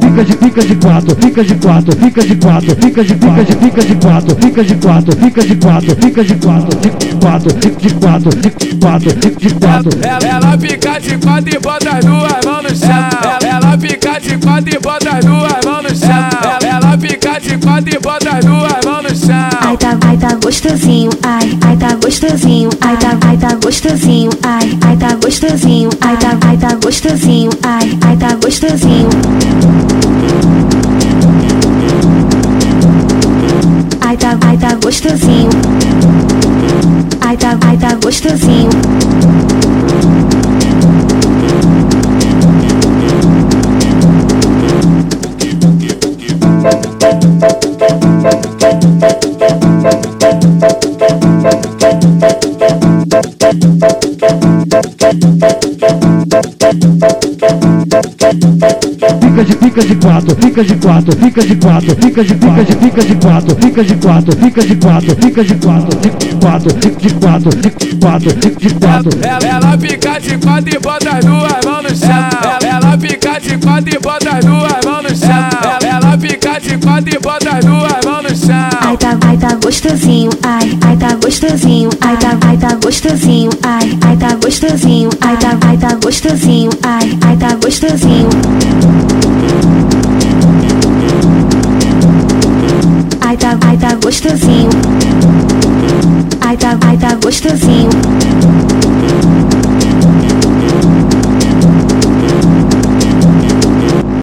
Fica de fica de quatro, fica de quatro, fica de quatro, fica de fica de fica de quatro, fica de quatro, fica de quatro, fica de quatro, fica de quatro, fica de quatro, fica de quatro, fica de quatro. Ela fica de quatro e bota as duas mãos no chão. Ela fica de quatro e bota as duas duas mãos no chão. Ai tá, ai tá gostosinho, ai, ai tá gostosinho, ai tá, ai tá gostosinho, ai, ai tá gostosinho, ai tá, ai tá gostosinho, ai, ai tá gostosinho. Ai tá, ai tá gostosinho. Ai tá, ai tá gostosinho. Fica de fica de quatro, fica de quatro, fica de quatro, fica de fica de fica de quatro, fica de quatro, fica de quatro, fica de quatro, de quatro, de quatro, de quatro, de quatro. Ela, fica de quatro e bota as duas mãos no chão. Ela fica de quatro e bota as duas as. Ai tá, ai tá gostosinho, ai, ai tá gostosinho, ai tá, ai tá gostosinho, ai, ai tá gostosinho, ai tá, ai tá gostosinho, ai, ai tá gostosinho. Ai tá, ai tá gostosinho. Ai tá, ai tá gostosinho.